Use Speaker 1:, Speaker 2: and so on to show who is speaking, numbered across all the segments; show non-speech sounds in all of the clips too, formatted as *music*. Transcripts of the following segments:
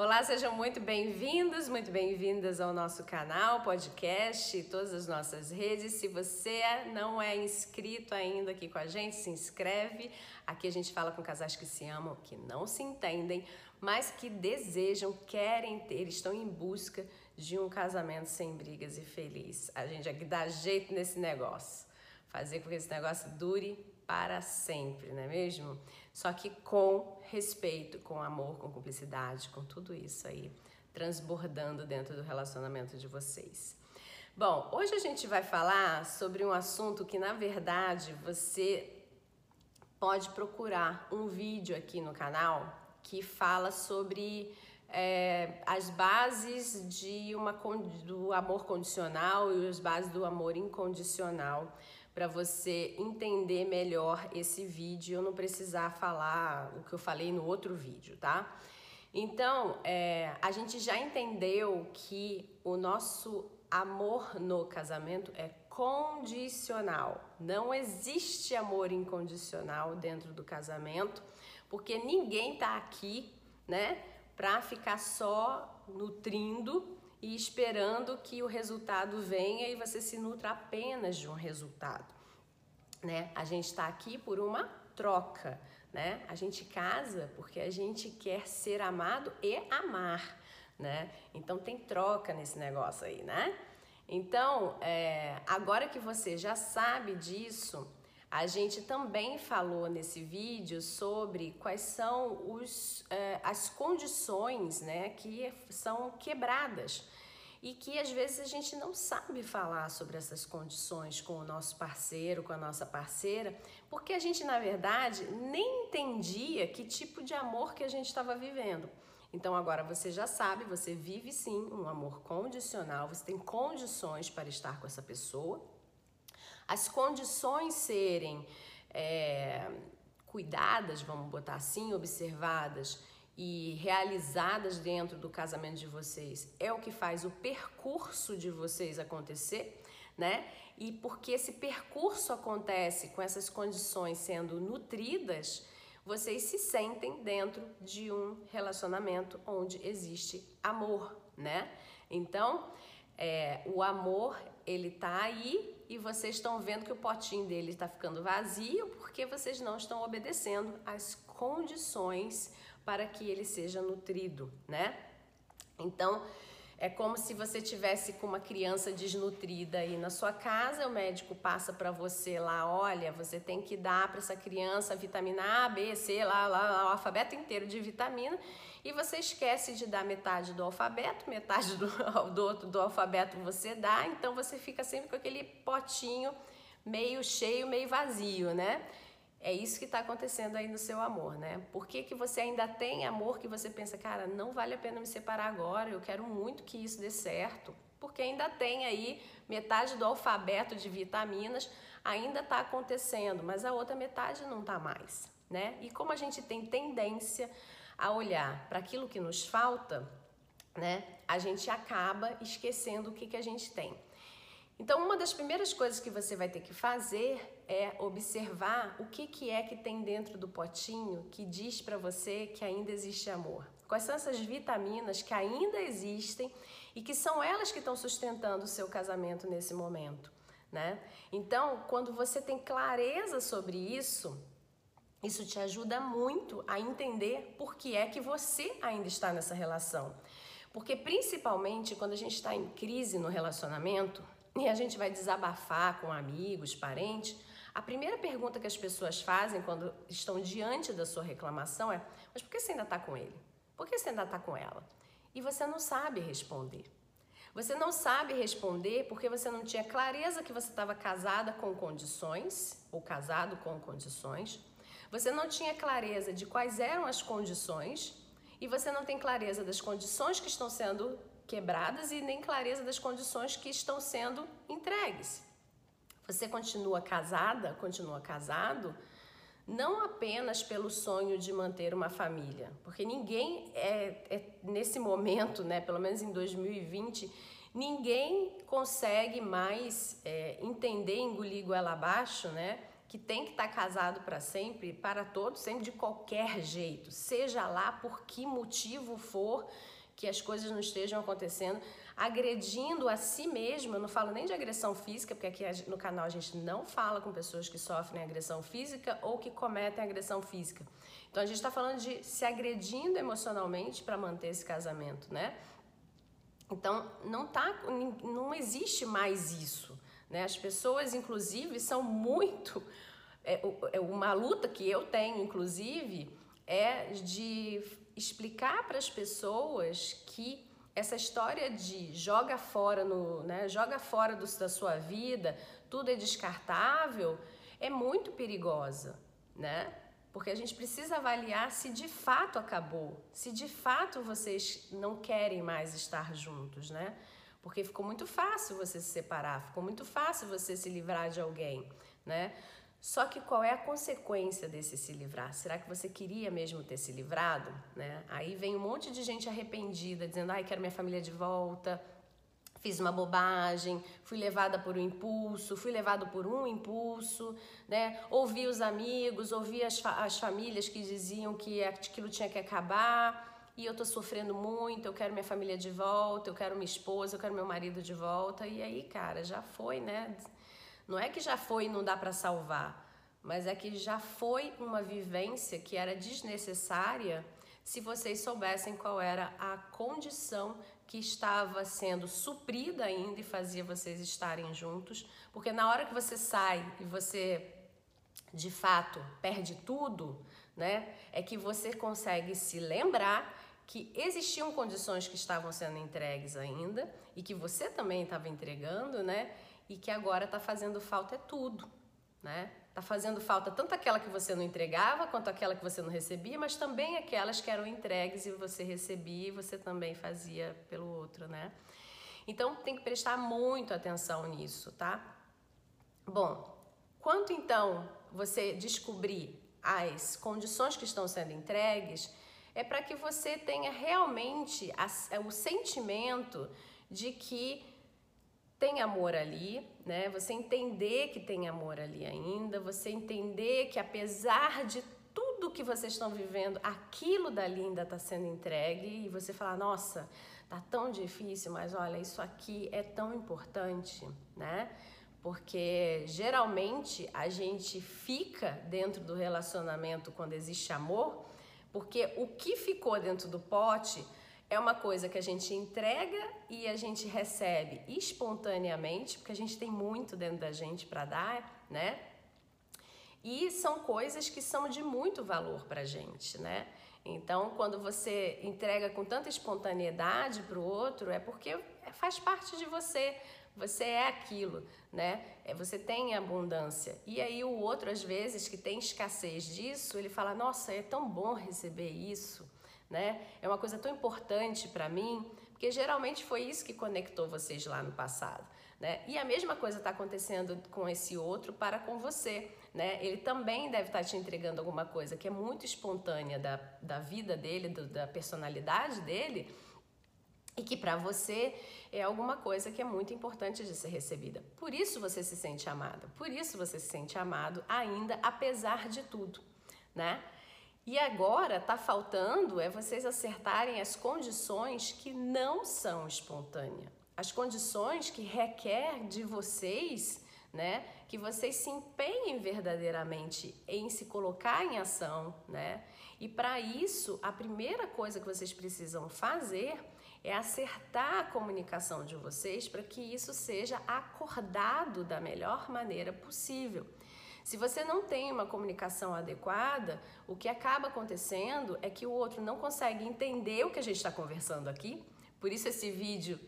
Speaker 1: Olá, sejam muito bem-vindos, muito bem-vindas ao nosso canal, podcast, todas as nossas redes. Se você não é inscrito ainda aqui com a gente, se inscreve. Aqui a gente fala com casais que se amam, que não se entendem, mas que desejam, querem ter, estão em busca de um casamento sem brigas e feliz. A gente aqui dá jeito nesse negócio, fazer com que esse negócio dure para sempre, não é mesmo? Só que com respeito, com amor, com cumplicidade, com tudo isso aí transbordando dentro do relacionamento de vocês. Bom, hoje a gente vai falar sobre um assunto que na verdade você pode procurar um vídeo aqui no canal que fala sobre é, as bases de uma, do amor condicional e as bases do amor incondicional para você entender melhor esse vídeo, eu não precisar falar o que eu falei no outro vídeo, tá? Então, é, a gente já entendeu que o nosso amor no casamento é condicional. Não existe amor incondicional dentro do casamento, porque ninguém tá aqui, né, para ficar só nutrindo e esperando que o resultado venha e você se nutra apenas de um resultado, né? A gente está aqui por uma troca, né? A gente casa porque a gente quer ser amado e amar, né? Então tem troca nesse negócio aí, né? Então, é, agora que você já sabe disso, a gente também falou nesse vídeo sobre quais são os, eh, as condições né, que são quebradas e que às vezes a gente não sabe falar sobre essas condições com o nosso parceiro, com a nossa parceira, porque a gente na verdade nem entendia que tipo de amor que a gente estava vivendo. Então agora você já sabe, você vive sim um amor condicional, você tem condições para estar com essa pessoa as condições serem é, cuidadas, vamos botar assim, observadas e realizadas dentro do casamento de vocês é o que faz o percurso de vocês acontecer, né? E porque esse percurso acontece com essas condições sendo nutridas, vocês se sentem dentro de um relacionamento onde existe amor, né? Então, é, o amor ele tá aí e vocês estão vendo que o potinho dele está ficando vazio porque vocês não estão obedecendo às condições para que ele seja nutrido, né? Então, é como se você tivesse com uma criança desnutrida aí na sua casa, o médico passa para você lá, olha, você tem que dar para essa criança vitamina A, B, C, lá, lá, lá, o alfabeto inteiro de vitamina, e você esquece de dar metade do alfabeto, metade do, *laughs* do outro do alfabeto você dá, então você fica sempre com aquele potinho meio cheio, meio vazio, né? É isso que está acontecendo aí no seu amor, né? Por que, que você ainda tem amor que você pensa, cara, não vale a pena me separar agora, eu quero muito que isso dê certo? Porque ainda tem aí metade do alfabeto de vitaminas, ainda está acontecendo, mas a outra metade não está mais, né? E como a gente tem tendência a olhar para aquilo que nos falta, né? A gente acaba esquecendo o que, que a gente tem. Então, uma das primeiras coisas que você vai ter que fazer é observar o que, que é que tem dentro do potinho que diz para você que ainda existe amor. Quais são essas vitaminas que ainda existem e que são elas que estão sustentando o seu casamento nesse momento, né? Então, quando você tem clareza sobre isso, isso te ajuda muito a entender por que é que você ainda está nessa relação. Porque principalmente quando a gente está em crise no relacionamento, e a gente vai desabafar com amigos, parentes, a primeira pergunta que as pessoas fazem quando estão diante da sua reclamação é: Mas por que você ainda está com ele? Por que você ainda está com ela? E você não sabe responder. Você não sabe responder porque você não tinha clareza que você estava casada com condições, ou casado com condições. Você não tinha clareza de quais eram as condições e você não tem clareza das condições que estão sendo quebradas e nem clareza das condições que estão sendo entregues. Você continua casada, continua casado, não apenas pelo sonho de manter uma família, porque ninguém é, é nesse momento, né, pelo menos em 2020, ninguém consegue mais é, entender, engolir goela abaixo, né, que tem que estar casado para sempre, para todos, sempre de qualquer jeito, seja lá por que motivo for que as coisas não estejam acontecendo, agredindo a si mesmo. Eu não falo nem de agressão física, porque aqui no canal a gente não fala com pessoas que sofrem agressão física ou que cometem agressão física. Então a gente está falando de se agredindo emocionalmente para manter esse casamento, né? Então não tá, não existe mais isso. Né? As pessoas, inclusive, são muito. É, é, uma luta que eu tenho, inclusive, é de explicar para as pessoas que essa história de joga fora no, né, joga fora do, da sua vida, tudo é descartável, é muito perigosa, né? Porque a gente precisa avaliar se de fato acabou, se de fato vocês não querem mais estar juntos, né? Porque ficou muito fácil você se separar, ficou muito fácil você se livrar de alguém, né? Só que qual é a consequência desse se livrar? Será que você queria mesmo ter se livrado? Né? Aí vem um monte de gente arrependida, dizendo: ai, quero minha família de volta, fiz uma bobagem, fui levada por um impulso, fui levado por um impulso, né? Ouvi os amigos, ouvi as, fa as famílias que diziam que aquilo tinha que acabar e eu tô sofrendo muito, eu quero minha família de volta, eu quero minha esposa, eu quero meu marido de volta. E aí, cara, já foi, né? Não é que já foi e não dá para salvar, mas é que já foi uma vivência que era desnecessária se vocês soubessem qual era a condição que estava sendo suprida ainda e fazia vocês estarem juntos, porque na hora que você sai e você de fato perde tudo, né? É que você consegue se lembrar que existiam condições que estavam sendo entregues ainda e que você também estava entregando, né? E que agora está fazendo falta é tudo, né? Tá fazendo falta tanto aquela que você não entregava quanto aquela que você não recebia, mas também aquelas que eram entregues e você recebia e você também fazia pelo outro, né? Então tem que prestar muito atenção nisso, tá? Bom, quanto então você descobrir as condições que estão sendo entregues, é para que você tenha realmente a, o sentimento de que tem amor ali, né? Você entender que tem amor ali ainda, você entender que apesar de tudo que vocês estão vivendo, aquilo dali ainda está sendo entregue e você falar, nossa, tá tão difícil, mas olha, isso aqui é tão importante, né? Porque geralmente a gente fica dentro do relacionamento quando existe amor porque o que ficou dentro do pote é uma coisa que a gente entrega e a gente recebe espontaneamente, porque a gente tem muito dentro da gente para dar, né? E são coisas que são de muito valor para a gente, né? Então, quando você entrega com tanta espontaneidade para o outro, é porque faz parte de você. Você é aquilo, né? É, você tem abundância. E aí o outro, às vezes, que tem escassez disso, ele fala: Nossa, é tão bom receber isso, né? É uma coisa tão importante para mim, porque geralmente foi isso que conectou vocês lá no passado. Né? E a mesma coisa está acontecendo com esse outro para com você. Né? Ele também deve estar tá te entregando alguma coisa que é muito espontânea da, da vida dele, do, da personalidade dele, e que para você é alguma coisa que é muito importante de ser recebida. Por isso você se sente amada, por isso você se sente amado ainda apesar de tudo, né? E agora tá faltando é vocês acertarem as condições que não são espontâneas, as condições que requer de vocês, né? Que vocês se empenhem verdadeiramente em se colocar em ação, né? E para isso, a primeira coisa que vocês precisam fazer é acertar a comunicação de vocês para que isso seja acordado da melhor maneira possível. Se você não tem uma comunicação adequada, o que acaba acontecendo é que o outro não consegue entender o que a gente está conversando aqui. Por isso, esse vídeo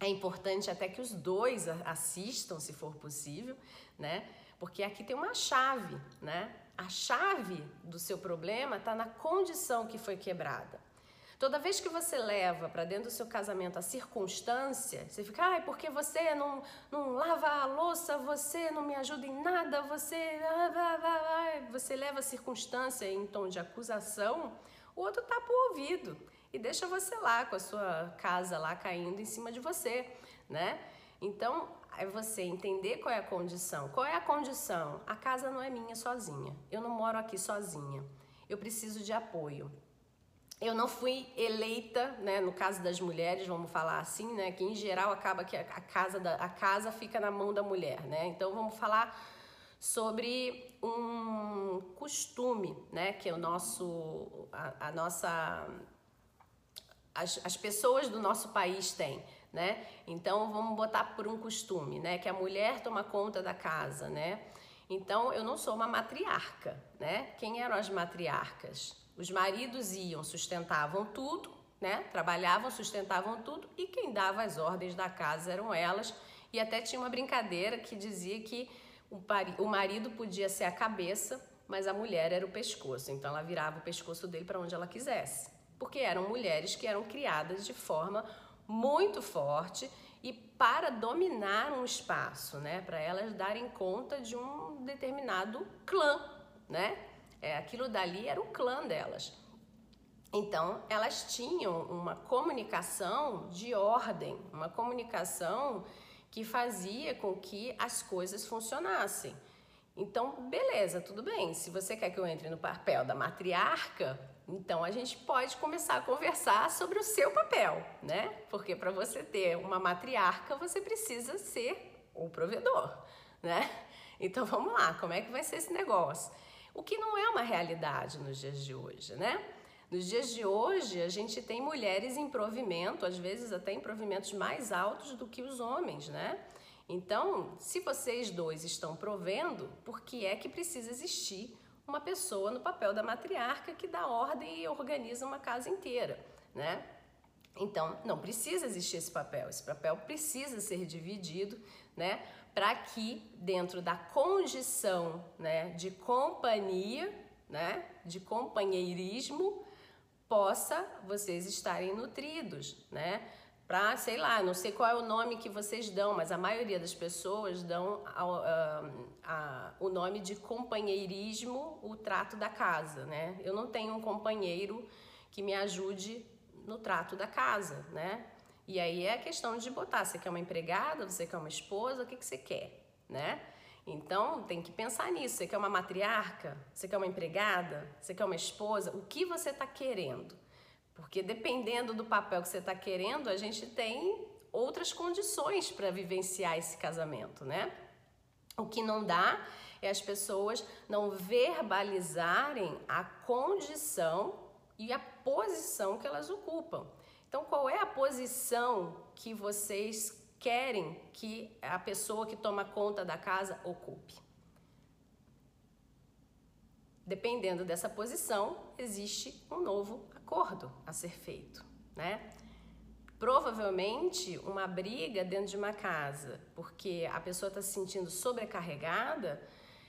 Speaker 1: é importante até que os dois assistam, se for possível, né? Porque aqui tem uma chave, né? A chave do seu problema está na condição que foi quebrada. Toda vez que você leva para dentro do seu casamento a circunstância, você fica, ai, porque você não, não lava a louça, você não me ajuda em nada, você. Você leva a circunstância em tom de acusação, o outro tapa o ouvido e deixa você lá com a sua casa lá caindo em cima de você, né? Então, é você entender qual é a condição. Qual é a condição? A casa não é minha sozinha. Eu não moro aqui sozinha. Eu preciso de apoio. Eu não fui eleita, né, no caso das mulheres, vamos falar assim, né, que em geral acaba que a casa, da, a casa fica na mão da mulher, né? Então vamos falar sobre um costume, né, que é o nosso, a, a nossa, as, as pessoas do nosso país têm, né? Então vamos botar por um costume, né, que a mulher toma conta da casa, né? Então eu não sou uma matriarca, né? Quem eram as matriarcas? Os maridos iam, sustentavam tudo, né? Trabalhavam, sustentavam tudo e quem dava as ordens da casa eram elas. E até tinha uma brincadeira que dizia que o marido podia ser a cabeça, mas a mulher era o pescoço. Então ela virava o pescoço dele para onde ela quisesse. Porque eram mulheres que eram criadas de forma muito forte e para dominar um espaço, né? Para elas darem conta de um determinado clã, né? É, aquilo dali era o clã delas. Então, elas tinham uma comunicação de ordem, uma comunicação que fazia com que as coisas funcionassem. Então, beleza, tudo bem. Se você quer que eu entre no papel da matriarca, então a gente pode começar a conversar sobre o seu papel, né? Porque para você ter uma matriarca, você precisa ser o provedor, né? Então vamos lá, como é que vai ser esse negócio? O que não é uma realidade nos dias de hoje, né? Nos dias de hoje, a gente tem mulheres em provimento, às vezes até em provimentos mais altos do que os homens, né? Então, se vocês dois estão provendo, por que é que precisa existir uma pessoa no papel da matriarca que dá ordem e organiza uma casa inteira, né? Então, não precisa existir esse papel. Esse papel precisa ser dividido, né? Para que dentro da condição, né, de companhia, né, de companheirismo, possa vocês estarem nutridos, né? Para, sei lá, não sei qual é o nome que vocês dão, mas a maioria das pessoas dão a, a, o nome de companheirismo, o trato da casa, né? Eu não tenho um companheiro que me ajude no trato da casa, né? E aí é a questão de botar, você quer uma empregada, você quer uma esposa, o que, que você quer, né? Então tem que pensar nisso. Você quer uma matriarca? Você quer uma empregada? Você quer uma esposa? O que você está querendo? Porque dependendo do papel que você está querendo, a gente tem outras condições para vivenciar esse casamento, né? O que não dá é as pessoas não verbalizarem a condição e a posição que elas ocupam. Então, qual é a posição que vocês querem que a pessoa que toma conta da casa ocupe. Dependendo dessa posição, existe um novo acordo a ser feito, né? Provavelmente uma briga dentro de uma casa, porque a pessoa está se sentindo sobrecarregada,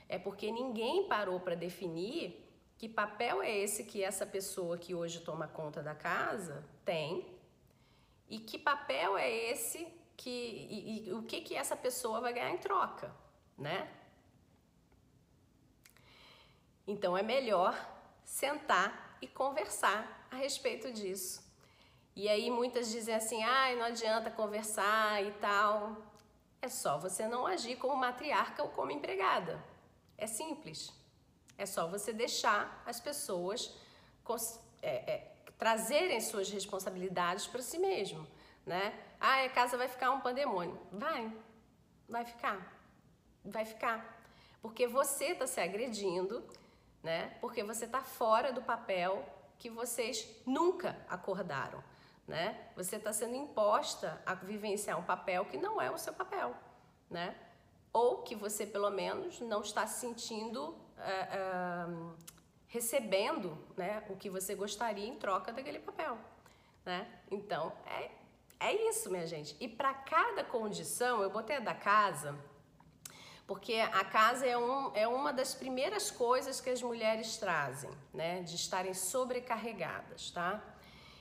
Speaker 1: é porque ninguém parou para definir que papel é esse que essa pessoa que hoje toma conta da casa tem e que papel é esse que e, e o que que essa pessoa vai ganhar em troca, né? Então é melhor sentar e conversar a respeito disso. E aí muitas dizem assim: "Ai, não adianta conversar e tal". É só você não agir como matriarca ou como empregada. É simples. É só você deixar as pessoas é, é, trazerem suas responsabilidades para si mesmo, né? Ah, a casa vai ficar um pandemônio. Vai, vai ficar, vai ficar. Porque você está se agredindo, né? Porque você está fora do papel que vocês nunca acordaram, né? Você está sendo imposta a vivenciar um papel que não é o seu papel, né? Ou que você pelo menos não está sentindo uh, recebendo, né? O que você gostaria em troca daquele papel, né? Então é é isso, minha gente. E para cada condição, eu botei a da casa, porque a casa é, um, é uma das primeiras coisas que as mulheres trazem, né? De estarem sobrecarregadas, tá?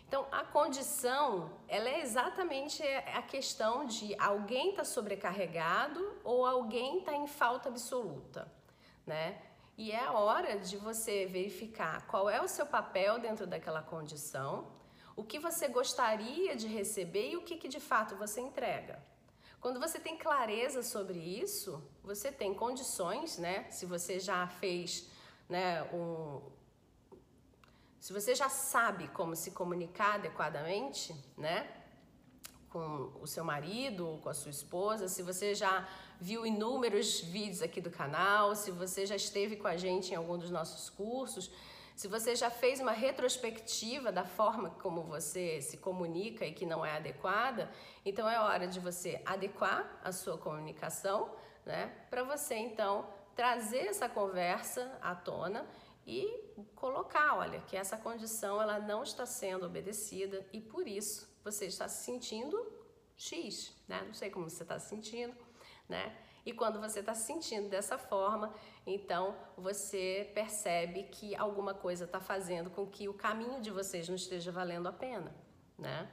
Speaker 1: Então, a condição, ela é exatamente a questão de alguém está sobrecarregado ou alguém está em falta absoluta, né? E é a hora de você verificar qual é o seu papel dentro daquela condição o que você gostaria de receber e o que, que de fato você entrega. Quando você tem clareza sobre isso, você tem condições, né? Se você já fez, né, um se você já sabe como se comunicar adequadamente, né? Com o seu marido com a sua esposa, se você já viu inúmeros vídeos aqui do canal, se você já esteve com a gente em algum dos nossos cursos, se você já fez uma retrospectiva da forma como você se comunica e que não é adequada, então é hora de você adequar a sua comunicação, né? Para você então trazer essa conversa à tona e colocar, olha, que essa condição ela não está sendo obedecida e por isso você está se sentindo X, né? Não sei como você está se sentindo, né? E quando você está se sentindo dessa forma, então você percebe que alguma coisa está fazendo com que o caminho de vocês não esteja valendo a pena, né?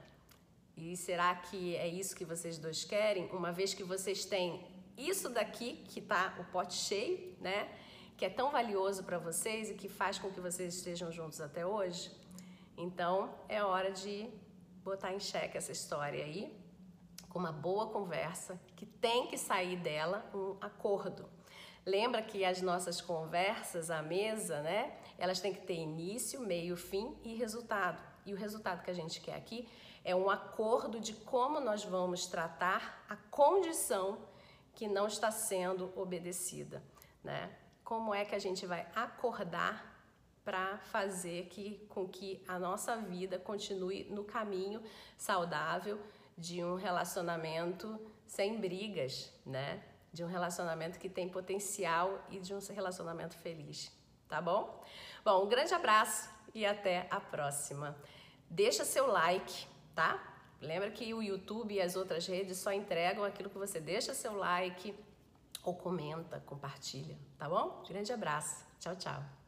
Speaker 1: E será que é isso que vocês dois querem? Uma vez que vocês têm isso daqui, que tá o pote cheio, né? Que é tão valioso para vocês e que faz com que vocês estejam juntos até hoje. Então é hora de botar em xeque essa história aí com uma boa conversa, que tem que sair dela um acordo. Lembra que as nossas conversas à mesa, né? Elas têm que ter início, meio, fim e resultado. E o resultado que a gente quer aqui é um acordo de como nós vamos tratar a condição que não está sendo obedecida, né? Como é que a gente vai acordar para fazer que, com que a nossa vida continue no caminho saudável de um relacionamento sem brigas, né? De um relacionamento que tem potencial e de um relacionamento feliz, tá bom? Bom, um grande abraço e até a próxima. Deixa seu like, tá? Lembra que o YouTube e as outras redes só entregam aquilo que você deixa seu like ou comenta, compartilha, tá bom? Grande abraço. Tchau, tchau.